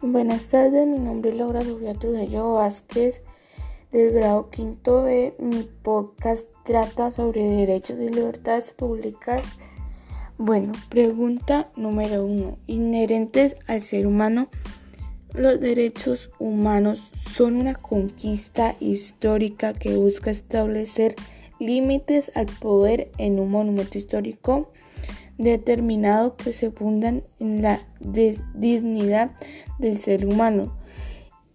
Buenas tardes, mi nombre es Laura Sofía Trujillo Vázquez del grado quinto B. Mi podcast trata sobre derechos y libertades públicas. Bueno, pregunta número uno. Inherentes al ser humano, los derechos humanos son una conquista histórica que busca establecer límites al poder en un monumento histórico determinado que se fundan en la dignidad del ser humano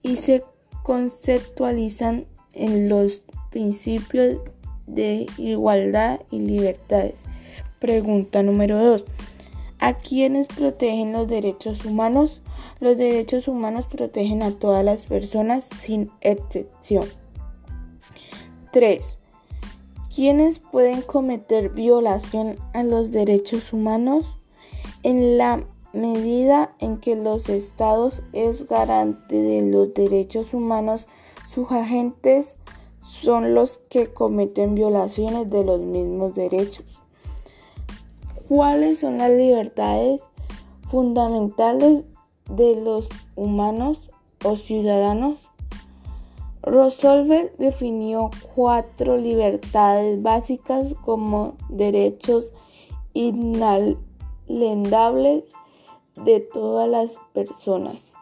y se conceptualizan en los principios de igualdad y libertades. Pregunta número 2. ¿A quiénes protegen los derechos humanos? Los derechos humanos protegen a todas las personas sin excepción. 3. ¿Quiénes pueden cometer violación a los derechos humanos? En la medida en que los estados es garante de los derechos humanos, sus agentes son los que cometen violaciones de los mismos derechos. ¿Cuáles son las libertades fundamentales de los humanos o ciudadanos? Roosevelt definió cuatro libertades básicas como derechos inalienables de todas las personas.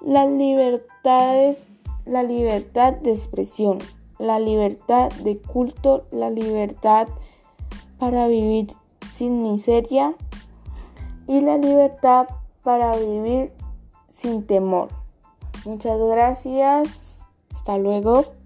Las libertades, la libertad de expresión, la libertad de culto, la libertad para vivir sin miseria y la libertad para vivir sin temor. Muchas gracias. Hasta luego.